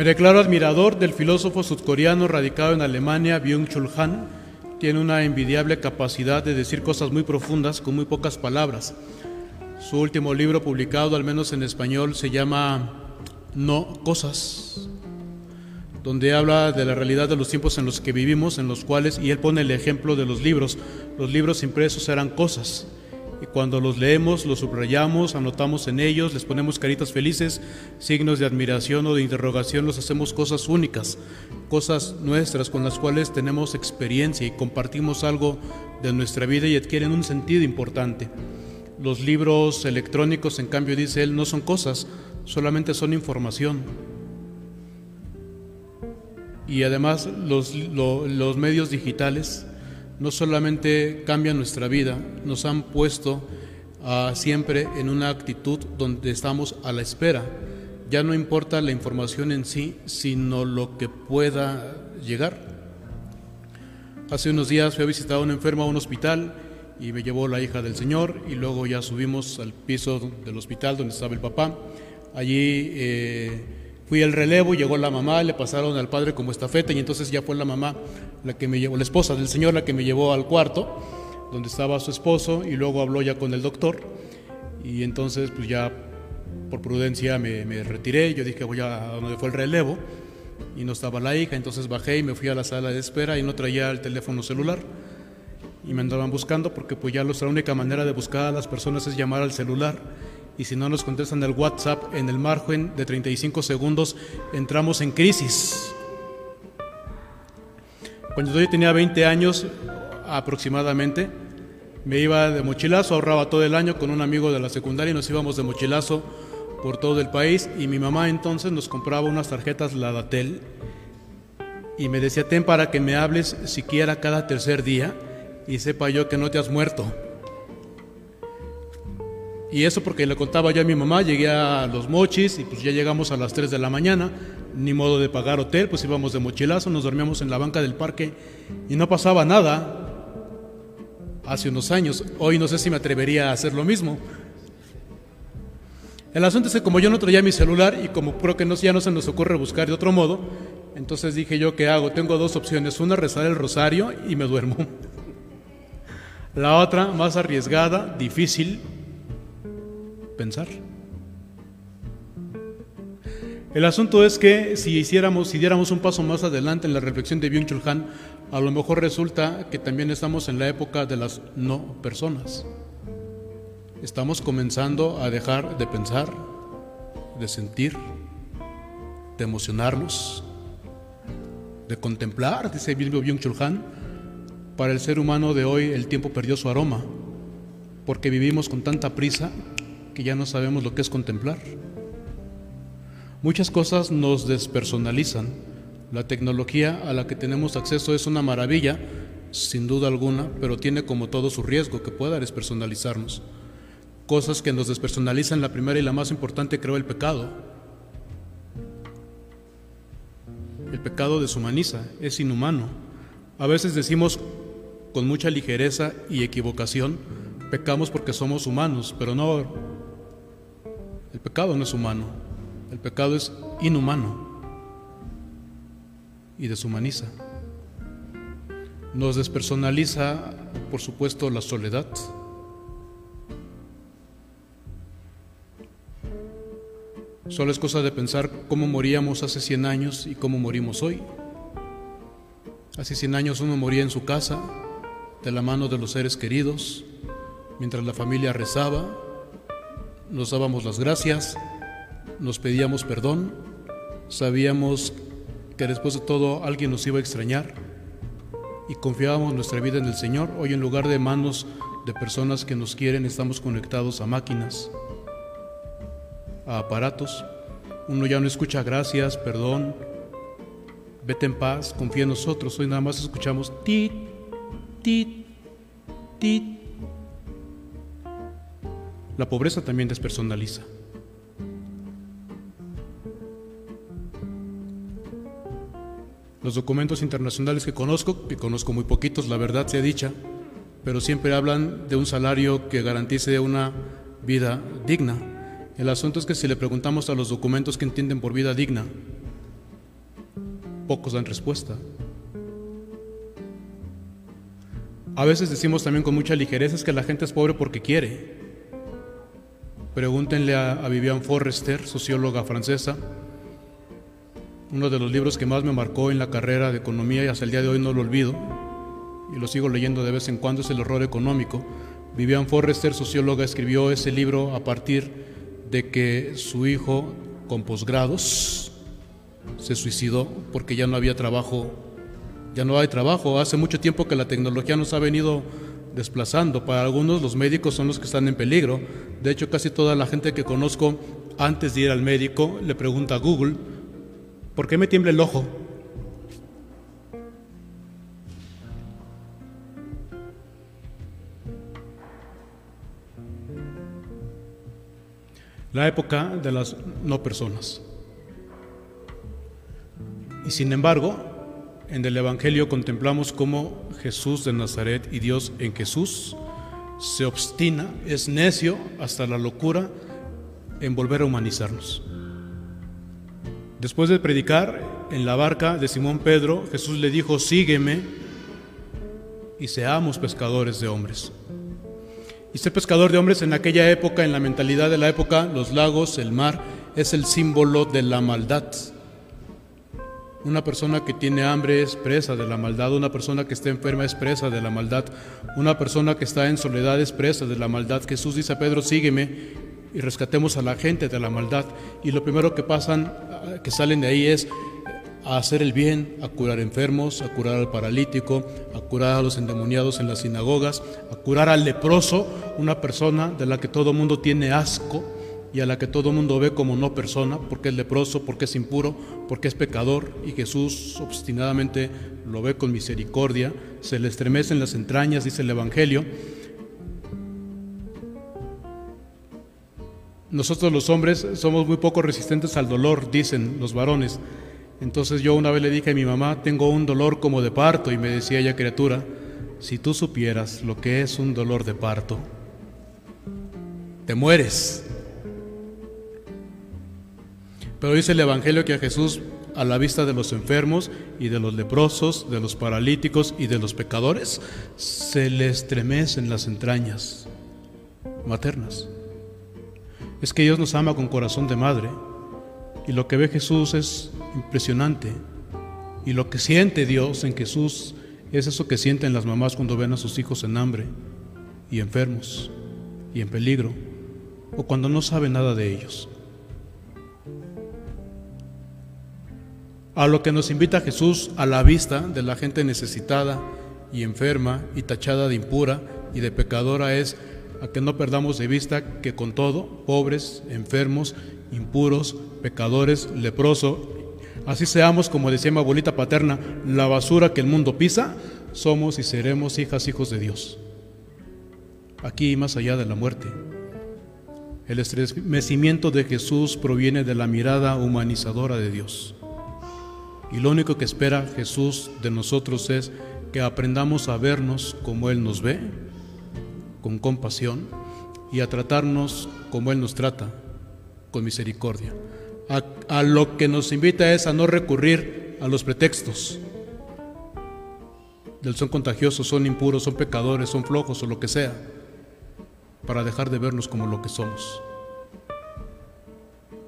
Me declaro admirador del filósofo sudcoreano radicado en Alemania, Byung-Chul Han. Tiene una envidiable capacidad de decir cosas muy profundas con muy pocas palabras. Su último libro publicado, al menos en español, se llama No Cosas, donde habla de la realidad de los tiempos en los que vivimos, en los cuales, y él pone el ejemplo de los libros, los libros impresos eran cosas y cuando los leemos, los subrayamos, anotamos en ellos, les ponemos caritas felices, signos de admiración o de interrogación, los hacemos cosas únicas, cosas nuestras con las cuales tenemos experiencia y compartimos algo de nuestra vida y adquieren un sentido importante. Los libros electrónicos, en cambio, dice él, no son cosas, solamente son información. Y además los, los medios digitales no solamente cambian nuestra vida, nos han puesto ah, siempre en una actitud donde estamos a la espera. Ya no importa la información en sí, sino lo que pueda llegar. Hace unos días fui a visitar a un enfermo a un hospital y me llevó la hija del Señor y luego ya subimos al piso del hospital donde estaba el papá. Allí eh, Fui al relevo, llegó la mamá, le pasaron al padre como estafeta y entonces ya fue la mamá la que me llevó, la esposa del señor la que me llevó al cuarto donde estaba su esposo y luego habló ya con el doctor y entonces pues ya por prudencia me, retiré, yo dije voy a donde fue el relevo y no estaba la hija, entonces bajé y me fui a la sala de espera y no traía el teléfono celular y me andaban buscando porque pues ya la única manera de buscar a las personas es llamar al celular y si no nos contestan el WhatsApp en el margen de 35 segundos, entramos en crisis. Cuando yo tenía 20 años aproximadamente, me iba de mochilazo, ahorraba todo el año con un amigo de la secundaria y nos íbamos de mochilazo por todo el país y mi mamá entonces nos compraba unas tarjetas Ladatel y me decía, ten para que me hables siquiera cada tercer día y sepa yo que no te has muerto. Y eso porque le contaba yo a mi mamá, llegué a los mochis y pues ya llegamos a las 3 de la mañana, ni modo de pagar hotel, pues íbamos de mochilazo, nos dormíamos en la banca del parque y no pasaba nada. Hace unos años, hoy no sé si me atrevería a hacer lo mismo. El asunto es que como yo no traía mi celular y como creo que no, ya no se nos ocurre buscar de otro modo, entonces dije yo, ¿qué hago? Tengo dos opciones, una rezar el rosario y me duermo. La otra, más arriesgada, difícil, pensar. El asunto es que si hiciéramos, si diéramos un paso más adelante en la reflexión de Byung-Chul Han, a lo mejor resulta que también estamos en la época de las no personas. Estamos comenzando a dejar de pensar, de sentir, de emocionarnos, de contemplar, dice Byung-Chul Han. Para el ser humano de hoy el tiempo perdió su aroma, porque vivimos con tanta prisa que ya no sabemos lo que es contemplar. Muchas cosas nos despersonalizan. La tecnología a la que tenemos acceso es una maravilla, sin duda alguna, pero tiene como todo su riesgo que pueda despersonalizarnos. Cosas que nos despersonalizan, la primera y la más importante creo el pecado. El pecado deshumaniza, es inhumano. A veces decimos con mucha ligereza y equivocación, pecamos porque somos humanos, pero no, el pecado no es humano, el pecado es inhumano y deshumaniza. Nos despersonaliza, por supuesto, la soledad. Solo es cosa de pensar cómo moríamos hace 100 años y cómo morimos hoy. Hace 100 años uno moría en su casa, de la mano de los seres queridos, mientras la familia rezaba, nos dábamos las gracias, nos pedíamos perdón, sabíamos que después de todo alguien nos iba a extrañar y confiábamos nuestra vida en el Señor. Hoy en lugar de manos de personas que nos quieren, estamos conectados a máquinas, a aparatos. Uno ya no escucha gracias, perdón, vete en paz, confía en nosotros. Hoy nada más escuchamos tit, tit, tit la pobreza también despersonaliza. Los documentos internacionales que conozco, que conozco muy poquitos, la verdad sea dicha, pero siempre hablan de un salario que garantice una vida digna. El asunto es que si le preguntamos a los documentos que entienden por vida digna, pocos dan respuesta. A veces decimos también con mucha ligereza que la gente es pobre porque quiere. Pregúntenle a, Vivian Forrester, socióloga francesa, uno de los libros que más me marcó en la carrera de economía y hasta el día de hoy no lo olvido, y lo sigo leyendo de vez en cuando, es El horror económico. Vivian Forrester, socióloga, escribió ese libro a partir de que su hijo, con posgrados, se suicidó porque ya no había trabajo, ya no hay trabajo. Hace mucho tiempo que la tecnología nos ha venido desplazando. Para algunos los médicos son los que están en peligro. De hecho, casi toda la gente que conozco antes de ir al médico le pregunta a Google, ¿por qué me tiembla el ojo? la época de las no personas. Y sin embargo, en el Evangelio contemplamos cómo Jesús de Nazaret y Dios en Jesús se obstina, es necio hasta la locura en volver a humanizarnos. Después de predicar en la barca de Simón Pedro, Jesús le dijo, sígueme y seamos pescadores de hombres. Y ser pescador de hombres en aquella época, en la mentalidad de la época, los lagos, el mar, es el símbolo de la maldad. Una persona que tiene hambre es presa de la maldad, una persona que está enferma es presa de la maldad, una persona que está en soledad es presa de la maldad. Jesús dice a Pedro, sígueme y rescatemos a la gente de la maldad. Y lo primero que pasan, que salen de ahí es a hacer el bien, a curar enfermos, a curar al paralítico, a curar a los endemoniados en las sinagogas, a curar al leproso, una persona de la que todo mundo tiene asco y a la que todo mundo ve como no persona, porque es leproso, porque es impuro, porque es pecador, y Jesús obstinadamente lo ve con misericordia, se le estremecen las entrañas, dice el Evangelio. Nosotros los hombres somos muy poco resistentes al dolor, dicen los varones. Entonces yo una vez le dije a mi mamá, tengo un dolor como de parto y me decía ella, criatura, si tú supieras lo que es un dolor de parto, te mueres. Pero dice el Evangelio que a Jesús, a la vista de los enfermos y de los leprosos, de los paralíticos y de los pecadores, se le estremecen las entrañas maternas. Es que Dios nos ama con corazón de madre y lo que ve Jesús es impresionante. Y lo que siente Dios en Jesús es eso que sienten las mamás cuando ven a sus hijos en hambre y enfermos y en peligro o cuando no saben nada de ellos. A lo que nos invita Jesús a la vista de la gente necesitada y enferma y tachada de impura y de pecadora es a que no perdamos de vista que con todo, pobres, enfermos, impuros, pecadores, leproso Así seamos, como decía mi abuelita paterna, la basura que el mundo pisa, somos y seremos hijas, hijos de Dios. Aquí más allá de la muerte. El estremecimiento de Jesús proviene de la mirada humanizadora de Dios. Y lo único que espera Jesús de nosotros es que aprendamos a vernos como Él nos ve, con compasión, y a tratarnos como Él nos trata, con misericordia a, lo que nos invita es a no recurrir a los pretextos. Del son contagiosos, son impuros, son pecadores, son flojos o lo que sea, para dejar de vernos como lo que somos,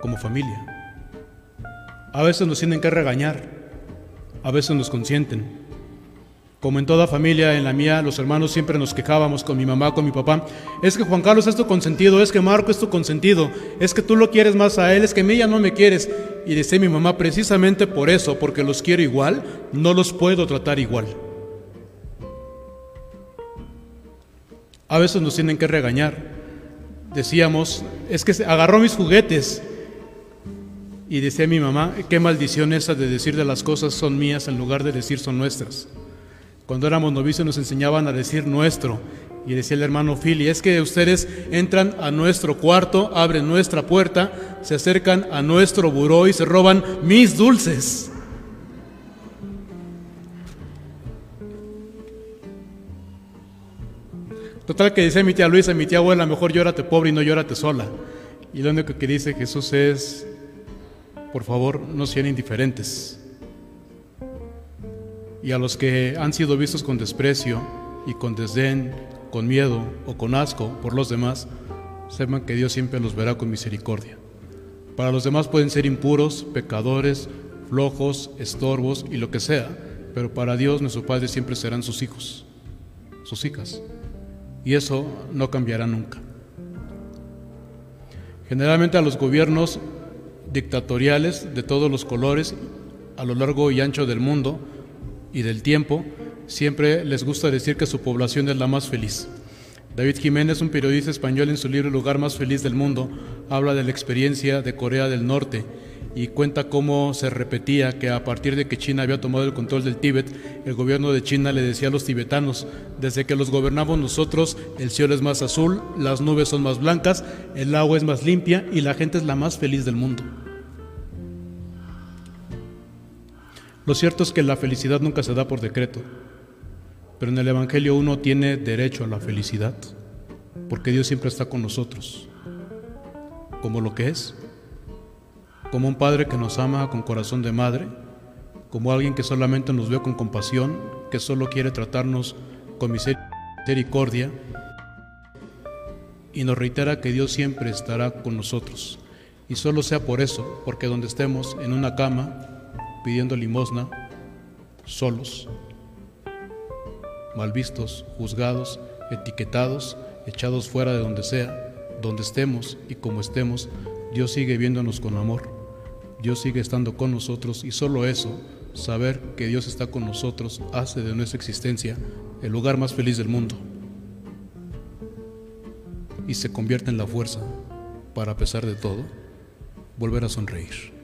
como familia. A veces nos tienen que regañar, a veces nos consienten, como en toda familia, en la mía, los hermanos siempre nos quejábamos con mi mamá, con mi papá. Es que Juan Carlos es tu consentido, es que Marco es tu consentido, es que tú lo quieres más a él, es que a mí ya no me quieres. Y dice mi mamá, precisamente por eso, porque los quiero igual, no los puedo tratar igual. A veces nos tienen que regañar. Decíamos, es que agarró mis juguetes. Y decía mi mamá, qué maldición esa de decir de las cosas son mías en lugar de decir son nuestras. Cuando éramos novicios nos enseñaban a decir nuestro. Y decía el hermano Philly, es que ustedes entran a nuestro cuarto, abren nuestra puerta, se acercan a nuestro buró y se roban mis dulces. Total que dice mi tía Luisa, mi tía abuela, mejor llórate pobre y no llórate sola. Y lo único que dice Jesús es, por favor, no sean indiferentes. Y a los que han sido vistos con desprecio y con desdén, con miedo o con asco por los demás, sepan que Dios siempre los verá con misericordia. Para los demás pueden ser impuros, pecadores, flojos, estorbos y lo que sea, pero para Dios nuestro Padre siempre serán sus hijos, sus hijas. Y eso no cambiará nunca. Generalmente a los gobiernos dictatoriales de todos los colores a lo largo y ancho del mundo y del tiempo, siempre les gusta decir que su población es la más feliz. David Jiménez, un periodista español en su libro El lugar más feliz del mundo, habla de la experiencia de Corea del Norte y cuenta cómo se repetía que a partir de que China había tomado el control del Tíbet, el gobierno de China le decía a los tibetanos, desde que los gobernamos nosotros, el cielo es más azul, las nubes son más blancas, el agua es más limpia y la gente es la más feliz del mundo. Lo cierto es que la felicidad nunca se da por decreto. Pero en el Evangelio uno tiene derecho a la felicidad, porque Dios siempre está con nosotros, como lo que es, como un padre que nos ama con corazón de madre, como alguien que solamente nos ve con compasión, que solo quiere tratarnos con misericordia y nos reitera que Dios siempre estará con nosotros. Y solo sea por eso, porque donde estemos en una cama pidiendo limosna, solos, mal vistos, juzgados, etiquetados, echados fuera de donde sea, donde estemos y como estemos, Dios sigue viéndonos con amor. Dios sigue estando con nosotros y solo eso, saber que Dios está con nosotros, hace de nuestra existencia el lugar más feliz del mundo y se convierte en la fuerza para, a pesar de todo, volver a sonreír.